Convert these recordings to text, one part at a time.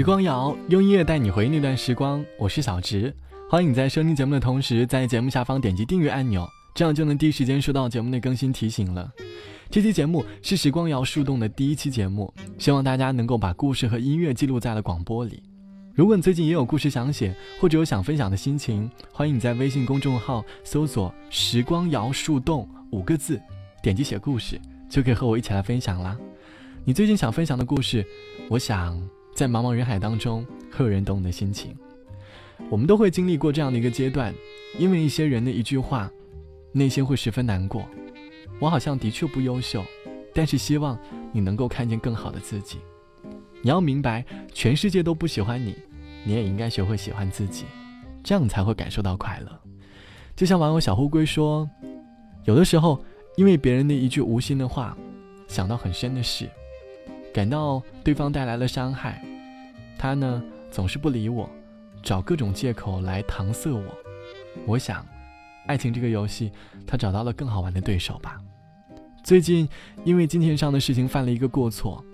时光谣用音乐带你回忆那段时光，我是小直，欢迎你在收听节目的同时，在节目下方点击订阅按钮，这样就能第一时间收到节目的更新提醒了。这期节目是时光谣树洞的第一期节目，希望大家能够把故事和音乐记录在了广播里。如果你最近也有故事想写，或者有想分享的心情，欢迎你在微信公众号搜索“时光谣树洞”五个字，点击写故事，就可以和我一起来分享啦。你最近想分享的故事，我想。在茫茫人海当中，会有人懂你的心情。我们都会经历过这样的一个阶段，因为一些人的一句话，内心会十分难过。我好像的确不优秀，但是希望你能够看见更好的自己。你要明白，全世界都不喜欢你，你也应该学会喜欢自己，这样才会感受到快乐。就像网友小乌龟说：“有的时候，因为别人的一句无心的话，想到很深的事。”感到对方带来了伤害，他呢总是不理我，找各种借口来搪塞我。我想，爱情这个游戏，他找到了更好玩的对手吧。最近因为金钱上的事情犯了一个过错，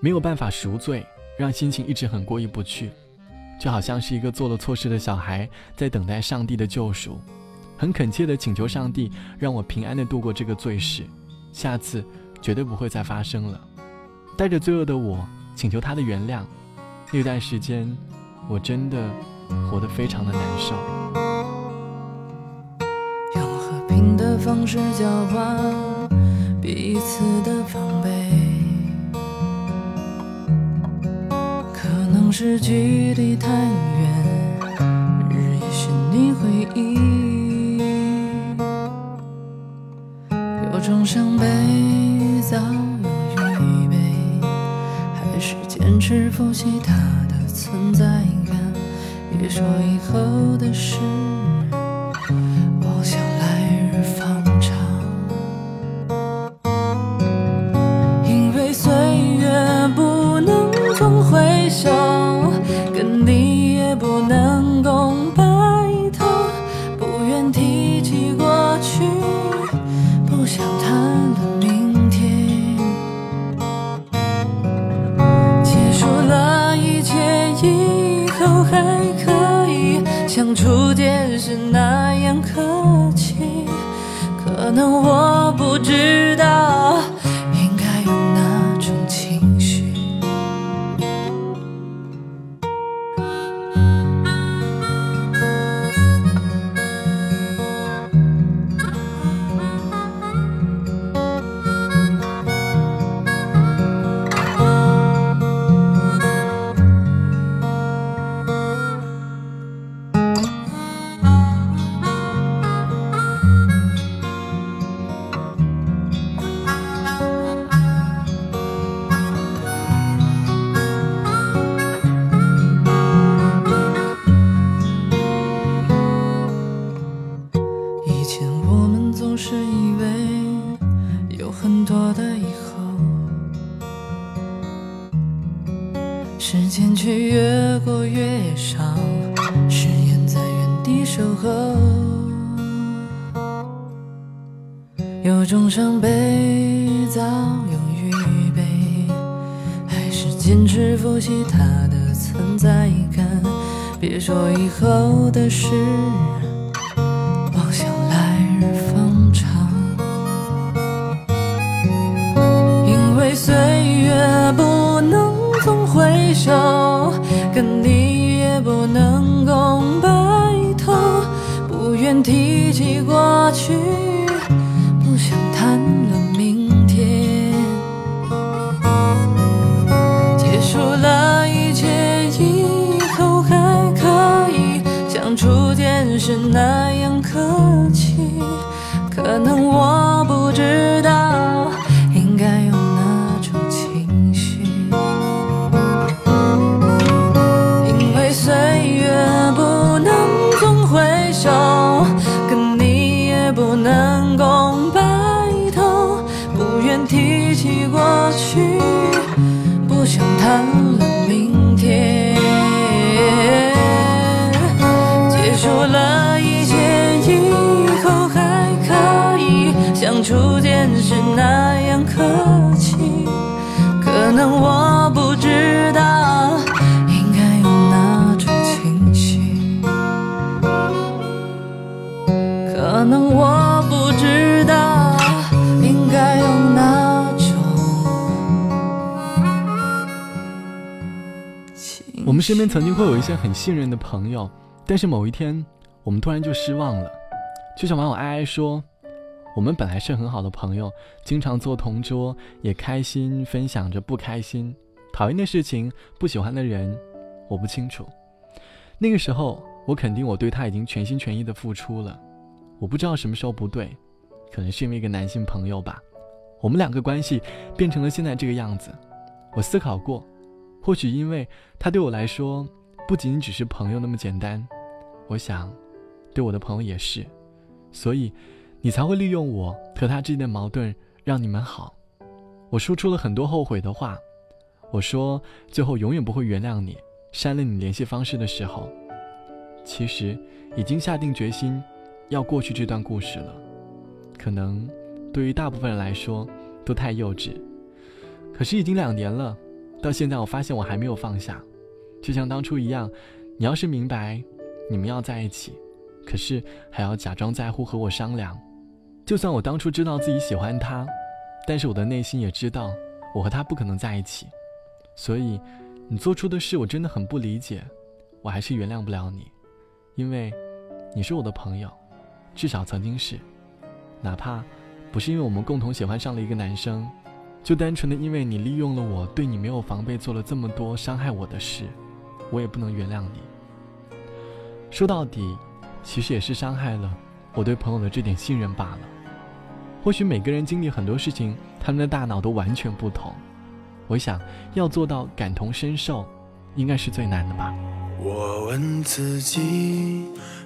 没有办法赎罪，让心情一直很过意不去，就好像是一个做了错事的小孩在等待上帝的救赎，很恳切的请求上帝让我平安的度过这个罪事，下次绝对不会再发生了。带着罪恶的我，请求他的原谅。那段时间，我真的活得非常的难受。用和平的方式交换彼此的防备，可能是距离太远，日夜寻你回忆，有种伤悲坚持复习他的存在感？别说以后的事。还可以像初见时那样客气，可能我不知道。过越少，誓言在原地守候。有种伤悲早有预备，还是坚持复习它的存在感。别说以后的事，妄想来日方长。因为岁月不能。总回首，跟你提起过去，不想谈论明天。结束了一切以后，还可以像初见时那能我不知道应该用哪种。我们身边曾经会有一些很信任的朋友，但是某一天，我们突然就失望了。就像网友哀哀说：“我们本来是很好的朋友，经常坐同桌，也开心分享着不开心、讨厌的事情、不喜欢的人，我不清楚。那个时候，我肯定我对他已经全心全意的付出了，我不知道什么时候不对，可能是因为一个男性朋友吧，我们两个关系变成了现在这个样子。我思考过。”或许因为他对我来说不仅仅只是朋友那么简单，我想，对我的朋友也是，所以你才会利用我和他之间的矛盾让你们好。我说出了很多后悔的话，我说最后永远不会原谅你，删了你联系方式的时候，其实已经下定决心要过去这段故事了。可能对于大部分人来说都太幼稚，可是已经两年了。到现在，我发现我还没有放下，就像当初一样。你要是明白，你们要在一起，可是还要假装在乎和我商量。就算我当初知道自己喜欢他，但是我的内心也知道我和他不可能在一起。所以，你做出的事我真的很不理解，我还是原谅不了你，因为你是我的朋友，至少曾经是。哪怕不是因为我们共同喜欢上了一个男生。就单纯的因为你利用了我，对你没有防备，做了这么多伤害我的事，我也不能原谅你。说到底，其实也是伤害了我对朋友的这点信任罢了。或许每个人经历很多事情，他们的大脑都完全不同。我想要做到感同身受，应该是最难的吧。我问自己，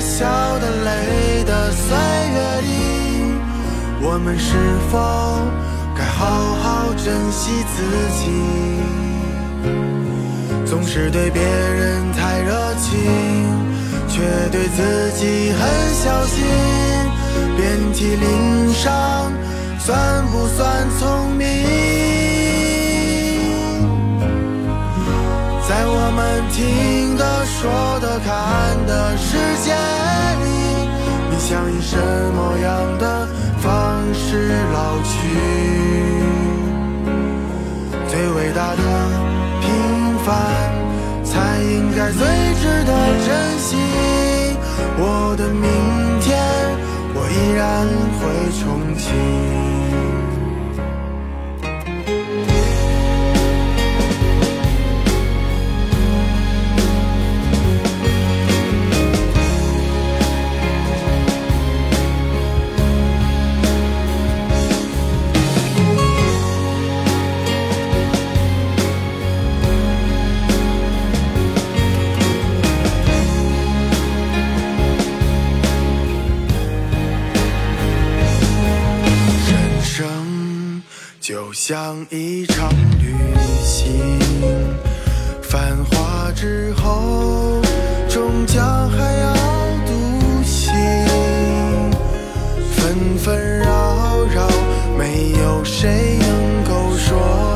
笑的、累的岁月里，我们是否？该好好珍惜自己，总是对别人太热情，却对自己很小心。遍体鳞伤，算不算聪明？听的、说的、看的世界里，你想以什么样的方式老去？最伟大的平凡，才应该最值得珍惜。我的明天，我依然会憧憬。像一场旅行，繁华之后，终将还要独行。纷纷扰扰，没有谁能够说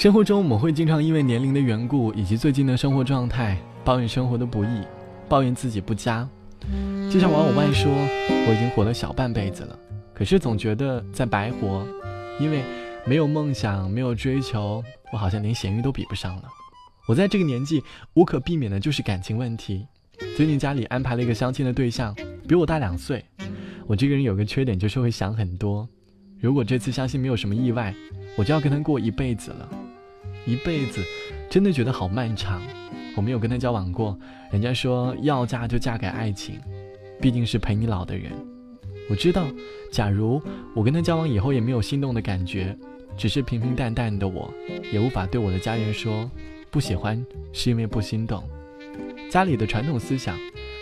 生活中，我们会经常因为年龄的缘故以及最近的生活状态，抱怨生活的不易，抱怨自己不佳。就像网友外说：“我已经活了小半辈子了，可是总觉得在白活，因为没有梦想，没有追求，我好像连咸鱼都比不上了。我在这个年纪，无可避免的就是感情问题。”最近家里安排了一个相亲的对象，比我大两岁。我这个人有个缺点，就是会想很多。如果这次相亲没有什么意外，我就要跟他过一辈子了。一辈子，真的觉得好漫长。我没有跟他交往过，人家说要嫁就嫁给爱情，毕竟是陪你老的人。我知道，假如我跟他交往以后也没有心动的感觉，只是平平淡淡的，我也无法对我的家人说不喜欢，是因为不心动。家里的传统思想，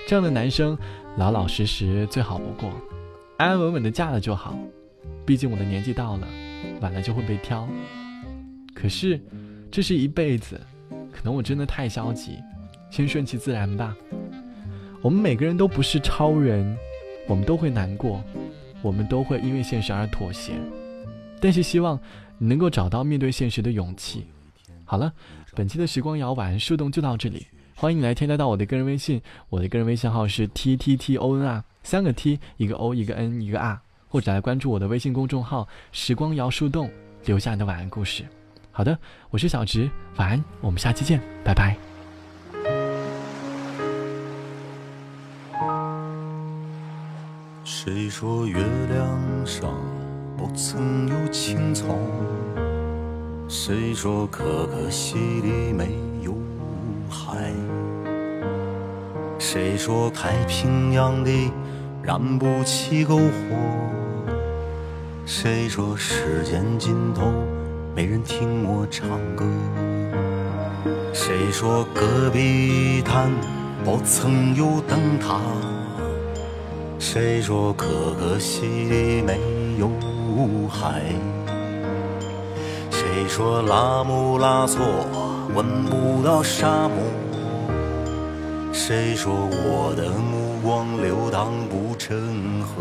这样的男生老老实实最好不过，安安稳稳的嫁了就好。毕竟我的年纪到了，晚了就会被挑。可是，这是一辈子，可能我真的太消极，先顺其自然吧。我们每个人都不是超人，我们都会难过，我们都会因为现实而妥协。但是希望你能够找到面对现实的勇气。好了，本期的时光摇晚树洞就到这里。欢迎你来添加到我的个人微信，我的个人微信号是 t t t o n r，三个 t，一个 o，一个 n，一个 r，或者来关注我的微信公众号“时光摇树洞”，留下你的晚安故事。好的，我是小直，晚安，我们下期见，拜拜。谁说月亮上不曾有青草？谁说可可西里没有？海，谁说太平洋里燃不起篝火？谁说时间尽头没人听我唱歌？谁说戈壁滩不曾有灯塔？谁说可可西里没有海？谁说拉姆拉措？闻不到沙漠，谁说我的目光流淌不成河？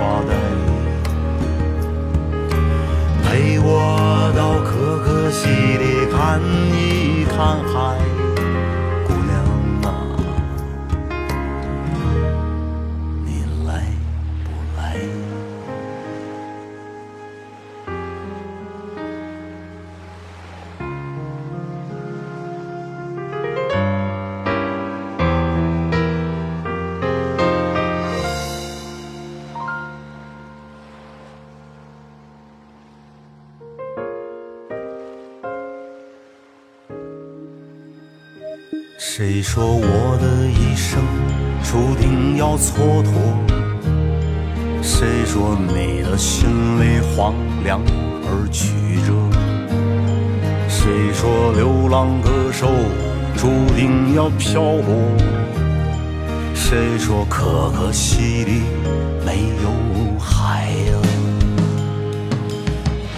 发呆。陪我到可可西里看一看海。谁说我的一生注定要蹉跎？谁说你的心里荒凉而曲折？谁说流浪歌手注定要漂泊？谁说可可西里没有海啊？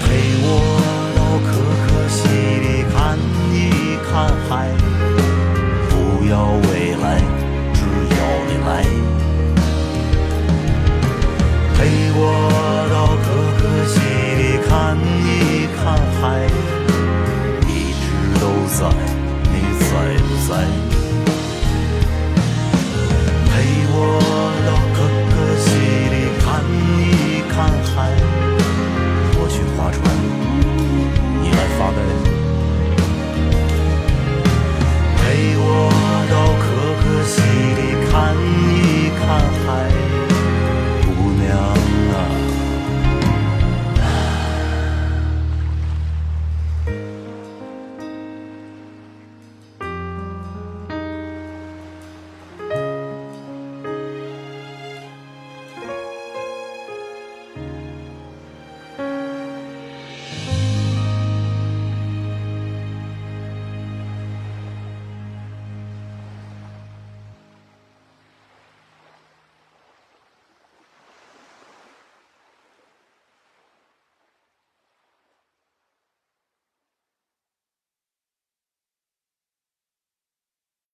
陪我到可可西里看一看海。要未来只要你来。陪我到可可西里看一看海一直都在你在不在？